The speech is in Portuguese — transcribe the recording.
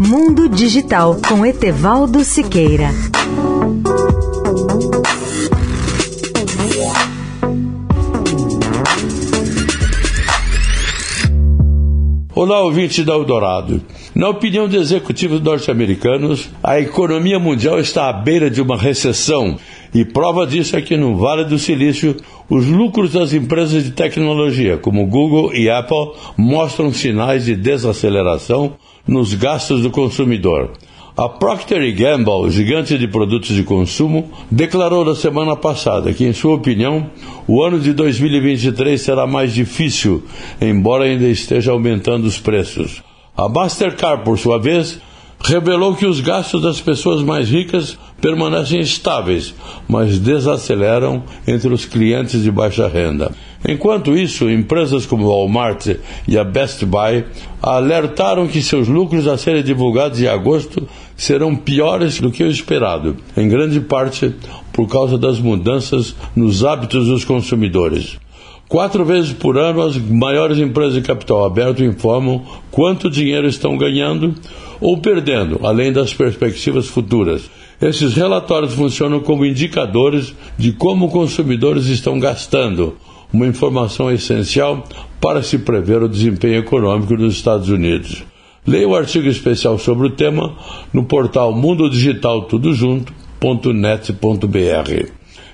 Mundo Digital com Etevaldo Siqueira. Olá, ouvinte da Eldorado. Na opinião de executivos norte-americanos, a economia mundial está à beira de uma recessão e prova disso é que no Vale do Silício, os lucros das empresas de tecnologia, como Google e Apple, mostram sinais de desaceleração nos gastos do consumidor. A Procter Gamble, gigante de produtos de consumo, declarou na semana passada que, em sua opinião, o ano de 2023 será mais difícil, embora ainda esteja aumentando os preços. A Mastercard, por sua vez, revelou que os gastos das pessoas mais ricas permanecem estáveis, mas desaceleram entre os clientes de baixa renda. Enquanto isso, empresas como o Walmart e a Best Buy alertaram que seus lucros a serem divulgados em agosto serão piores do que o esperado, em grande parte por causa das mudanças nos hábitos dos consumidores. Quatro vezes por ano, as maiores empresas de capital aberto informam quanto dinheiro estão ganhando ou perdendo, além das perspectivas futuras. Esses relatórios funcionam como indicadores de como consumidores estão gastando, uma informação essencial para se prever o desempenho econômico dos Estados Unidos. Leia o artigo especial sobre o tema no portal Mundo Digital Tudo Junto.net.br.